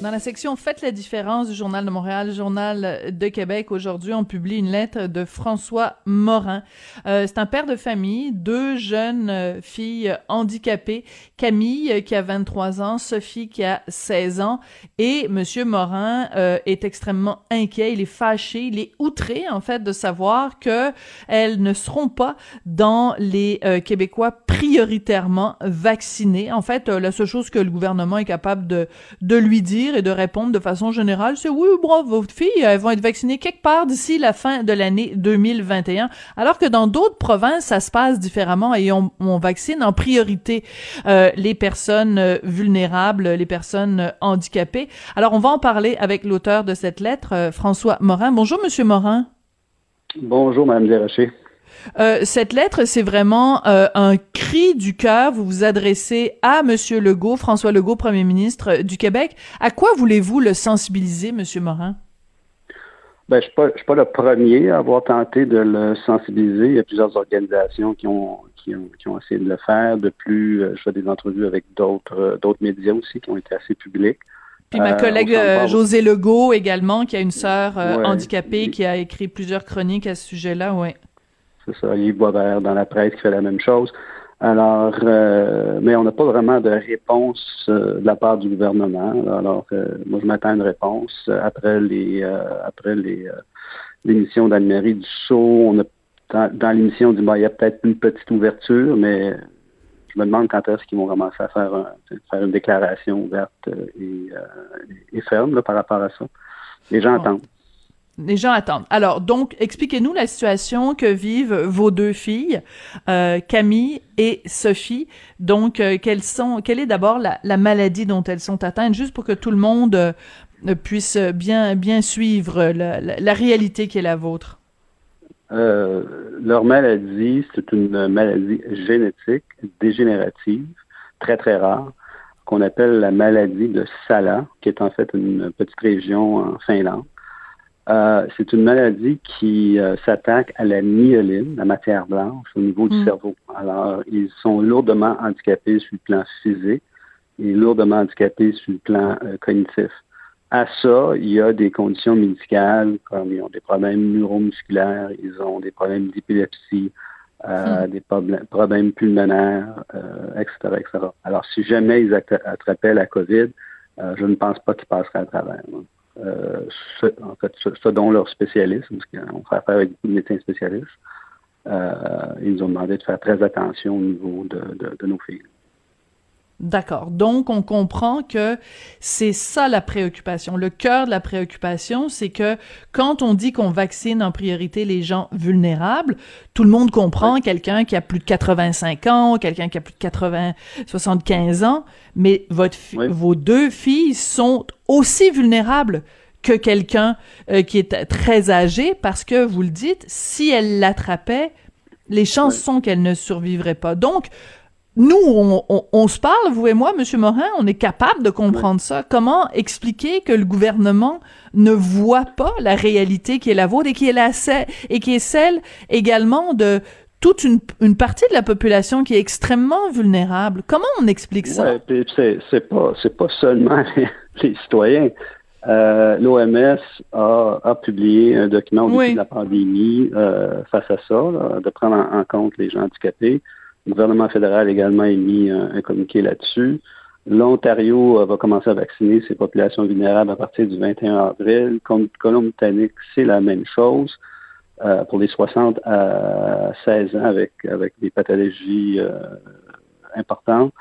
Dans la section Faites la différence du Journal de Montréal, Journal de Québec, aujourd'hui, on publie une lettre de François Morin. Euh, c'est un père de famille, deux jeunes euh, filles handicapées, Camille euh, qui a 23 ans, Sophie qui a 16 ans, et Monsieur Morin euh, est extrêmement inquiet, il est fâché, il est outré en fait de savoir que elles ne seront pas dans les euh, Québécois prioritairement vaccinés. En fait, la seule chose que le gouvernement est capable de, de lui dire et de répondre de façon générale, c'est oui, bravo, vos filles, elles vont être vaccinées quelque part d'ici la fin de l'année 2021. Alors que dans d'autres provinces, ça se passe différemment et on, vaccine en priorité euh, les personnes euh, vulnérables, les personnes euh, handicapées. Alors, on va en parler avec l'auteur de cette lettre, François Morin. Bonjour, Monsieur Morin. Bonjour, Madame Desrochers. Euh, cette lettre, c'est vraiment euh, un cri du cœur. Vous vous adressez à Monsieur Legault, François Legault, Premier ministre du Québec. À quoi voulez-vous le sensibiliser, Monsieur Morin? Ben, je ne suis, pas le premier à avoir tenté de le sensibiliser. Il y a plusieurs organisations qui ont, qui ont, qui ont essayé de le faire. De plus, euh, je fais des entrevues avec d'autres médias aussi qui ont été assez publics. Puis ma collègue euh. José Legault également, qui a une sœur euh, Ouais. handicapée, qui a écrit plusieurs chroniques à ce sujet-là, ouais. C'est ça, Yves Boisvert dans la presse qui fait la même chose. Alors, euh, mais on n'a pas vraiment de réponse euh, de la part du gouvernement. Alors, euh, moi, je m'attends à une réponse après les euh, après les euh, l'émission d'Anne-Marie Dussault. On a dans, dans l'émission on dit il y a peut-être une petite ouverture, mais je me demande quand est-ce qu'ils vont commencer à faire, un- faire une déclaration ouverte et, euh, et ferme là, par rapport à ça. Les gens attendent. Les gens attendent. Alors, donc, expliquez-nous la situation que vivent vos deux filles, euh, Camille et Sophie. Donc, euh, quelle est d'abord la, la maladie dont elles sont atteintes, juste pour que tout le monde euh, puisse bien, bien suivre la, la- réalité qui est la vôtre? Leur maladie, c'est une maladie génétique dégénérative, très très rare, qu'on appelle la maladie de Sala, qui est en fait une petite région en Finlande. Euh, c'est une maladie qui euh, s'attaque à la myeline, la matière blanche, au niveau du Mm. cerveau. Alors, ils sont lourdement handicapés sur le plan physique et lourdement handicapés sur le plan euh, cognitif. À ça, il y a des conditions médicales comme ils ont des problèmes neuromusculaires, ils ont des problèmes d'épilepsie, euh, des problèmes, pulmonaires, etc., etc. Alors, si jamais ils attra- attrapaient la COVID, je ne pense pas qu'ils passeraient à travers. là. Euh, ce, en fait, ce, ce dont leurs spécialistes, parce qu'on fait affaire avec beaucoup de médecins spécialistes, euh, ils nous ont demandé de faire très attention au niveau de, de, de nos filles. D'accord. Donc, on comprend que c'est ça la préoccupation. Le cœur de la préoccupation, c'est que quand on dit qu'on vaccine en priorité les gens vulnérables, tout le monde comprend quelqu'un qui a plus de 85 ans, quelqu'un qui a plus de 80, 75 ans, mais votre fi- Oui. vos deux filles sont aussi vulnérables que quelqu'un euh, qui est très âgé parce que vous le dites, si elle l'attrapait, les chances Oui. sont qu'elle ne survivrait pas. Donc, nous, on, on- on se parle, vous et moi, Monsieur Morin, on est capable de comprendre ça. Comment expliquer que le gouvernement ne voit pas la réalité qui est la vôtre et qui est la et qui est celle également de toute une, une partie de la population qui est extrêmement vulnérable? Comment on explique ça? Ouais, c'est pas c'est pas seulement les, les citoyens. Euh, L'OMS a, a publié un document au début Oui. de la pandémie euh, face à ça, là, de prendre en, en compte les gens handicapés. Le gouvernement fédéral a également émis un, un communiqué là-dessus. L'Ontario euh, va commencer à vacciner ses populations vulnérables à partir du 21 avril. Colombie-Britannique, c'est la même chose euh, pour les 60 à 16 ans avec, avec des pathologies euh, importantes.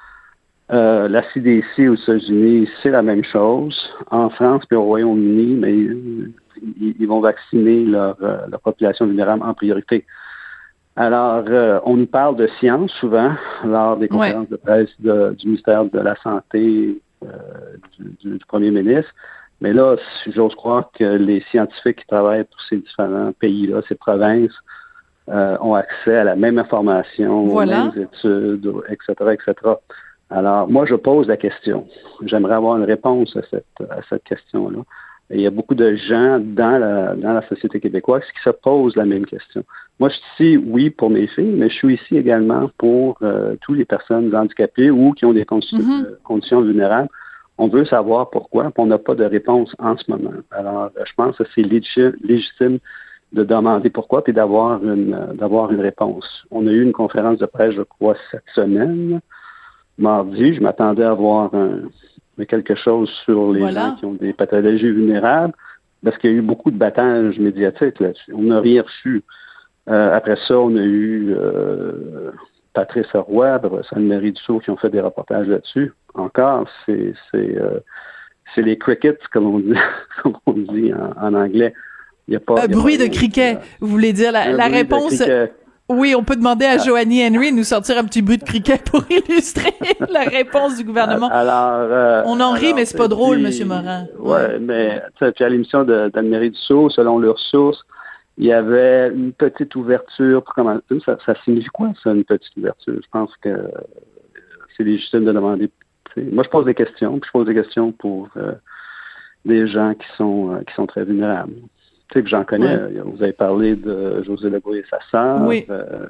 Euh, la CDC aux États-Unis, c'est la même chose. En France puis au Royaume-Uni, mais euh, ils, ils vont vacciner leur, euh, leur population vulnérable en priorité. Alors, euh, on nous parle de science souvent lors des Ouais. conférences de presse de- du ministère de la Santé euh, du, du- premier ministre. Mais là, j'ose croire que les scientifiques qui travaillent pour ces différents pays-là, ces provinces, euh, ont accès à la même information, Voilà. aux mêmes études, etc., etc. Alors, moi, je pose la question. J'aimerais avoir une réponse à cette, à cette question-là. Il y a beaucoup de gens dans la, dans la société québécoise qui se posent la même question. Moi, je suis ici, oui, pour mes filles, mais je suis ici également pour euh, toutes les personnes handicapées ou qui ont des mm-hmm. euh, conditions vulnérables. On veut savoir pourquoi, puis on n'a pas de réponse en ce moment. Alors, je pense que c'est légitime de demander pourquoi, puis d'avoir une d'avoir une réponse. On a eu une conférence de presse, je crois, cette semaine, mardi. Je m'attendais à avoir un, quelque chose sur les gens qui ont des pathologies vulnérables, parce qu'il y a eu beaucoup de battages médiatiques là-dessus. On n'a rien reçu. Euh, après ça, on a eu euh, Patrice Roy, Anne-Marie Dussault qui ont fait des reportages là-dessus. Encore, c'est c'est euh, les crickets, comme on dit, comme on dit en, anglais. Il y a pas, un bruit de cricket, vous voulez dire la, la réponse? Oui, on peut demander à ah. Joanie Henry de nous sortir un petit bruit de criquet pour illustrer la réponse du gouvernement. Alors, euh, on en rit, mais c'est pas drôle, Monsieur Morin. Ouais, mais puis à l'émission d'Anne-Marie Dussault, selon leurs sources, il y avait une petite ouverture. Pour comment, ça, ça signifie quoi, ça, une petite ouverture? Je pense que c'est légitime de demander. Moi, je pose des questions, puis je pose des questions pour euh, des gens qui sont euh, qui sont très vulnérables sais que j'en connais. Vous avez parlé de José Legault et sa sœur. Oui. Euh,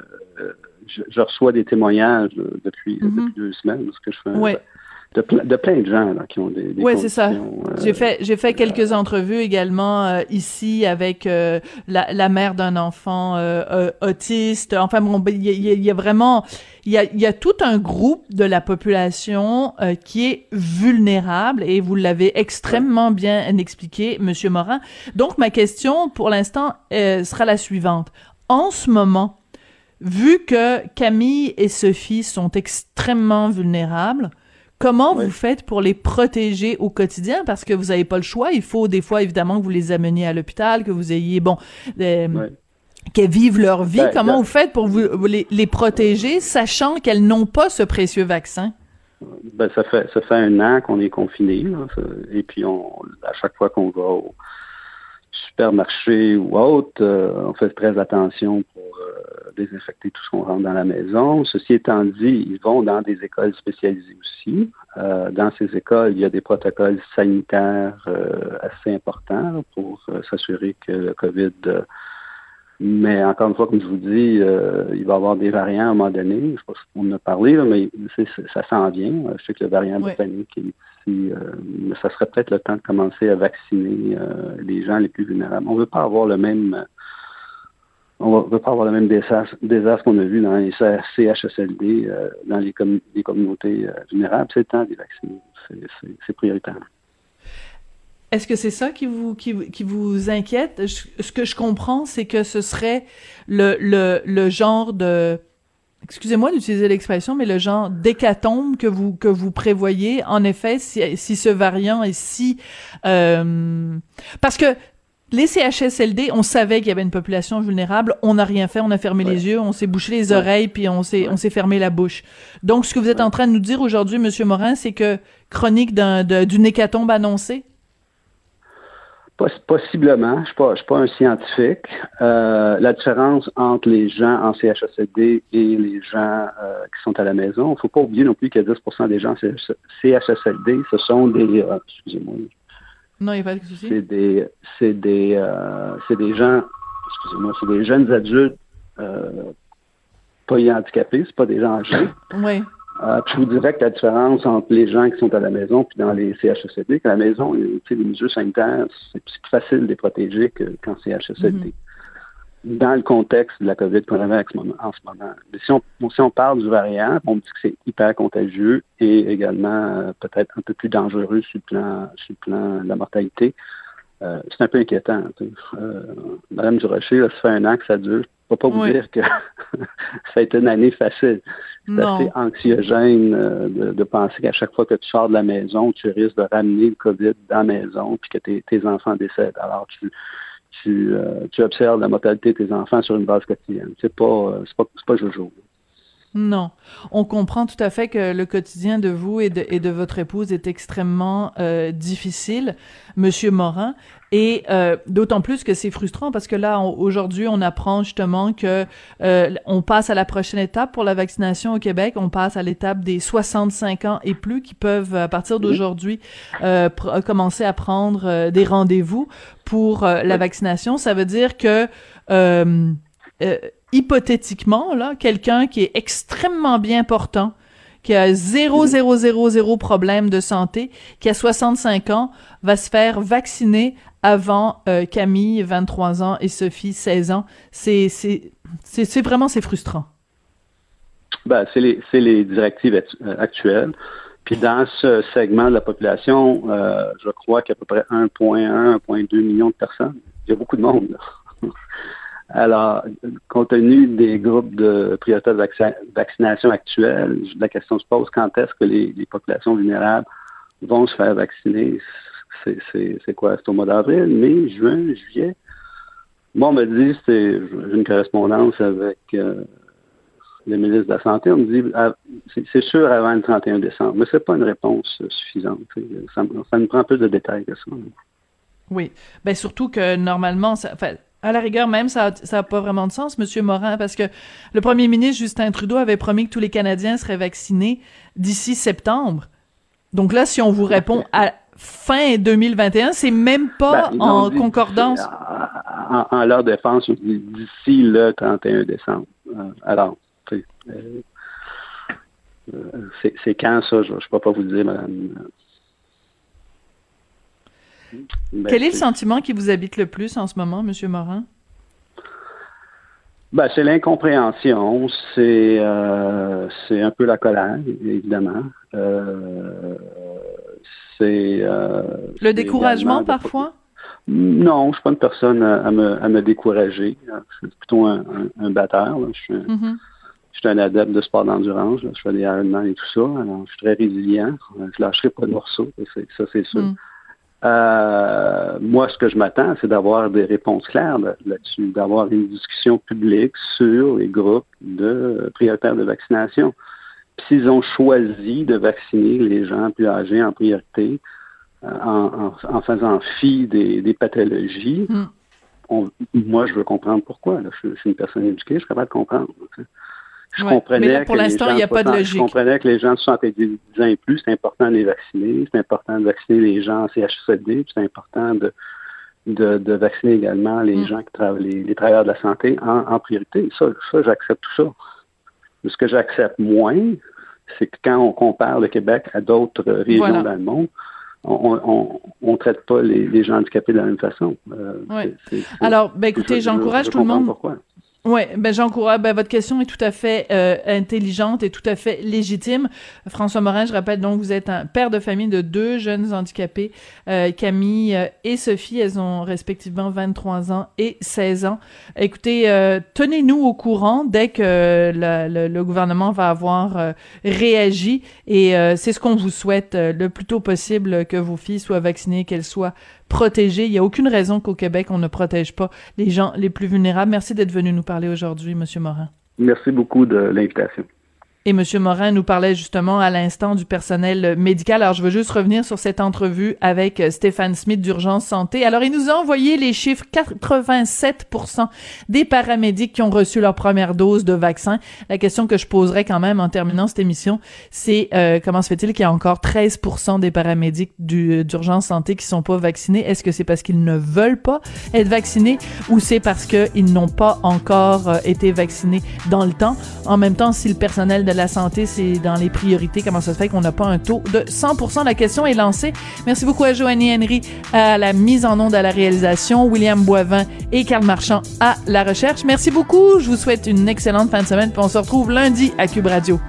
je, reçois des témoignages depuis, mm-hmm. depuis deux semaines, ce que je fais. Oui de, de, plein de gens là, qui ont des, des Oui, c'est ça. Euh, j'ai fait j'ai fait quelques entrevues également euh, ici avec euh, la, la, mère d'un enfant autiste. Enfin bon, ben, il y, y, a vraiment il y a, y a tout un groupe de la population qui est vulnérable et vous l'avez extrêmement bien expliqué, Monsieur Morin. Donc ma question pour l'instant sera la suivante. En ce moment, vu que Camille et Sophie sont extrêmement vulnérables, Comment vous faites pour les protéger au quotidien? Parce que vous n'avez pas le choix. Il faut des fois, évidemment, que vous les ameniez à l'hôpital, que vous ayez, bon, euh, qu'elles vivent leur vie. Ben, Comment ben vous faites pour vous, les, les, protéger, sachant qu'elles n'ont pas ce précieux vaccin? Ben, ça fait ça fait un an qu'on est confiné, et puis on, à chaque fois qu'on va au supermarché ou autre, euh, on fait très attention pour euh, désinfecter tout ce qu'on rentre dans la maison. Ceci étant dit, ils vont dans des écoles spécialisées aussi. Euh, dans ces écoles, il y a des protocoles sanitaires assez importants pour s'assurer que le COVID mais encore une fois, comme je vous dis, il va y avoir des variants à un moment donné. Je sais pas si on en a parlé, mais ça s'en vient. Je sais que le variant britannique est euh, ça serait peut-être le temps de commencer à vacciner euh, les gens les plus vulnérables. On ne veut pas avoir le même on ne veut pas avoir le même désastre, qu'on a vu dans les CHSLD, euh, dans les, communautés vulnérables. C'est le temps de vacciner. C'est prioritaire. Est-ce que c'est ça qui vous qui, vous inquiète? Ce que je comprends, c'est que ce serait le, le genre de excusez-moi d'utiliser l'expression, mais le genre d'hécatombe que vous que vous prévoyez, en effet, si, si ce variant est si euh, parce que les CHSLD, on savait qu'il y avait une population vulnérable, on n'a rien fait, on a fermé les yeux, on s'est bouché les oreilles, puis on s'est on s'est fermé la bouche. Donc, ce que vous êtes en train de nous dire aujourd'hui, Monsieur Morin, c'est que chronique d'une hécatombe annoncée? Possiblement. Je ne suis, pas, suis pas un scientifique. Euh, la différence entre les gens en CHSLD et les gens euh, qui sont à la maison, il ne faut pas oublier non plus a 10 des gens en CHSLD, ce sont des... Euh, excusez-moi. Non, il n'y a pas de souci. C'est des, c'est des, c'est des gens, excusez-moi, c'est des jeunes adultes pas handicapés, c'est pas des gens âgés. Oui. Euh, je vous dirais que la différence entre les gens qui sont à la maison puis dans les CHSLD, qu'à la maison, les mesures sanitaires, c'est plus facile de les protéger qu'en CHSLD. Mm-hmm. Dans le contexte de la COVID qu'on avait en ce moment. Mais si on, si on parle du variant, on dit que c'est hyper contagieux et également euh, peut-être un peu plus dangereux sur le plan, sur le plan de la mortalité. Euh, c'est un peu inquiétant. Euh, Madame Durocher, ça fait un an que ça dure. Je ne vais pas vous dire que ça a été une année facile. C'est assez anxiogène euh, de, penser qu'à chaque fois que tu sors de la maison, tu risques de ramener le COVID dans la maison puis que tes, enfants décèdent. Alors, tu, tu, observes la mortalité de tes enfants sur une base quotidienne. C'est pas, c'est pas, pas jojo. Non. On comprend tout à fait que le quotidien de vous et de, et de votre épouse est extrêmement euh, difficile, Monsieur Morin, et euh, d'autant plus que c'est frustrant parce que là, aujourd'hui, on apprend justement que euh, on passe à la prochaine étape pour la vaccination au Québec. On passe à l'étape des 65 ans et plus qui peuvent, à partir d'aujourd'hui, euh, commencer à prendre euh, des rendez-vous pour euh, la vaccination. Ça veut dire que hypothétiquement, là, quelqu'un qui est extrêmement bien portant, qui a 0, 0, 0, 0 problème de santé, qui a 65 ans, va se faire vacciner avant euh, Camille, 23 ans, et Sophie, 16 ans. C'est, c'est, c'est, vraiment, c'est frustrant. Ben, c'est les, les directives euh, actuelles. Puis dans ce segment de la population, euh, je crois qu'il y a à peu près 1,1, 1,2 millions de personnes. Il y a beaucoup de monde. Alors, compte tenu des groupes de priorité de vaccination actuels, la question se pose quand est-ce que les, populations vulnérables vont se faire vacciner? C'est quoi? C'est au mois d'avril, mai, juin, juillet? Bon, on me dit, c'est une correspondance avec euh, le ministre de la Santé. On me dit, ah, c'est sûr avant le 31 décembre. Mais c'est pas une réponse suffisante. Ça, ça me prend plus de détails que ça. Oui. Ben surtout que normalement, ça, à la rigueur même, ça n'a pas vraiment de sens, Monsieur Morin, parce que le premier ministre Justin Trudeau avait promis que tous les Canadiens seraient vaccinés d'ici septembre. Donc là, si on vous répond à, fin 2021, c'est même pas ben, en concordance. En, leur défense, d'ici le 31 décembre. Euh, alors, euh, euh, c'est quand ça? Je ne peux pas vous le dire, madame. Ben, Quel est le sentiment qui vous habite le plus en ce moment, M. Morin? Ben, c'est l'incompréhension, c'est c'est un peu la colère, évidemment. Euh, le découragement parfois? Non, je suis pas une personne à, me, à me décourager. Je suis plutôt un, un, batteur. Je, suis un, mm-hmm. je, suis un, adepte de sport d'endurance. Je fais des Ironman et tout ça. Alors, je suis très résilient. Je lâcherai pas de morceaux. Ça, c'est sûr. Mm. Euh, moi, ce que je m'attends, c'est d'avoir des réponses claires là-dessus, d'avoir une discussion publique sur les groupes de prioritaires de vaccination s'ils ont choisi de vacciner les gens plus âgés en priorité, euh, en, faisant fi des, pathologies, hmm. moi, je veux comprendre pourquoi. Je, suis une personne éduquée, je suis capable de comprendre. Je comprenais pour l'instant, il n'y a pas de logique. Je comprenais que les gens de 70 ans et plus, c'est important de les vacciner. C'est important de vacciner les gens en CHSLD. C'est important de, de, vacciner également les hmm. gens qui travaillent, les, travailleurs de la santé en, priorité. Ça, ça j'accepte tout ça. Ce que j'accepte moins, c'est que quand on compare le Québec à d'autres régions dans le monde, on ne traite pas les, gens handicapés de la même façon. Euh, Alors, ben, écoutez, j'encourage tout le monde. Pourquoi. Oui, ben j'encourage. Ben votre question est tout à fait euh, intelligente et tout à fait légitime. François Morin, je rappelle donc vous êtes un père de famille de deux jeunes handicapés, euh, Camille euh, et Sophie. Elles ont respectivement 23 ans et 16 ans. Écoutez, tenez-nous au courant dès que le, le, gouvernement va avoir réagi et c'est ce qu'on vous souhaite le plus tôt possible que vos filles soient vaccinées, qu'elles soient protéger. Il n'y a aucune raison qu'au Québec, on ne protège pas les gens les plus vulnérables. Merci d'être venu nous parler aujourd'hui, Monsieur Morin. Merci beaucoup de l'invitation. Et M. Morin nous parlait justement à l'instant du personnel médical. Alors, je veux juste revenir sur cette entrevue avec euh, Stéphane Smith d'Urgence Santé. Alors, il nous a envoyé les chiffres 87% des paramédics qui ont reçu leur première dose de vaccin. La question que je poserai quand même en terminant cette émission, c'est euh, comment se fait-il qu'il y a encore 13 des paramédics euh, d'Urgence Santé qui sont pas vaccinés? Est-ce que c'est parce qu'ils ne veulent pas être vaccinés ou c'est parce qu'ils n'ont pas encore été vaccinés dans le temps? En même temps, si le personnel de la santé, c'est dans les priorités. Comment ça se fait qu'on n'a pas un taux de 100 La question est lancée. Merci beaucoup à Joanie Henry à la mise en onde, à la réalisation, William Boivin et Carl Marchand à la recherche. Merci beaucoup. Je vous souhaite une excellente fin de semaine. On se retrouve lundi à Cube Radio.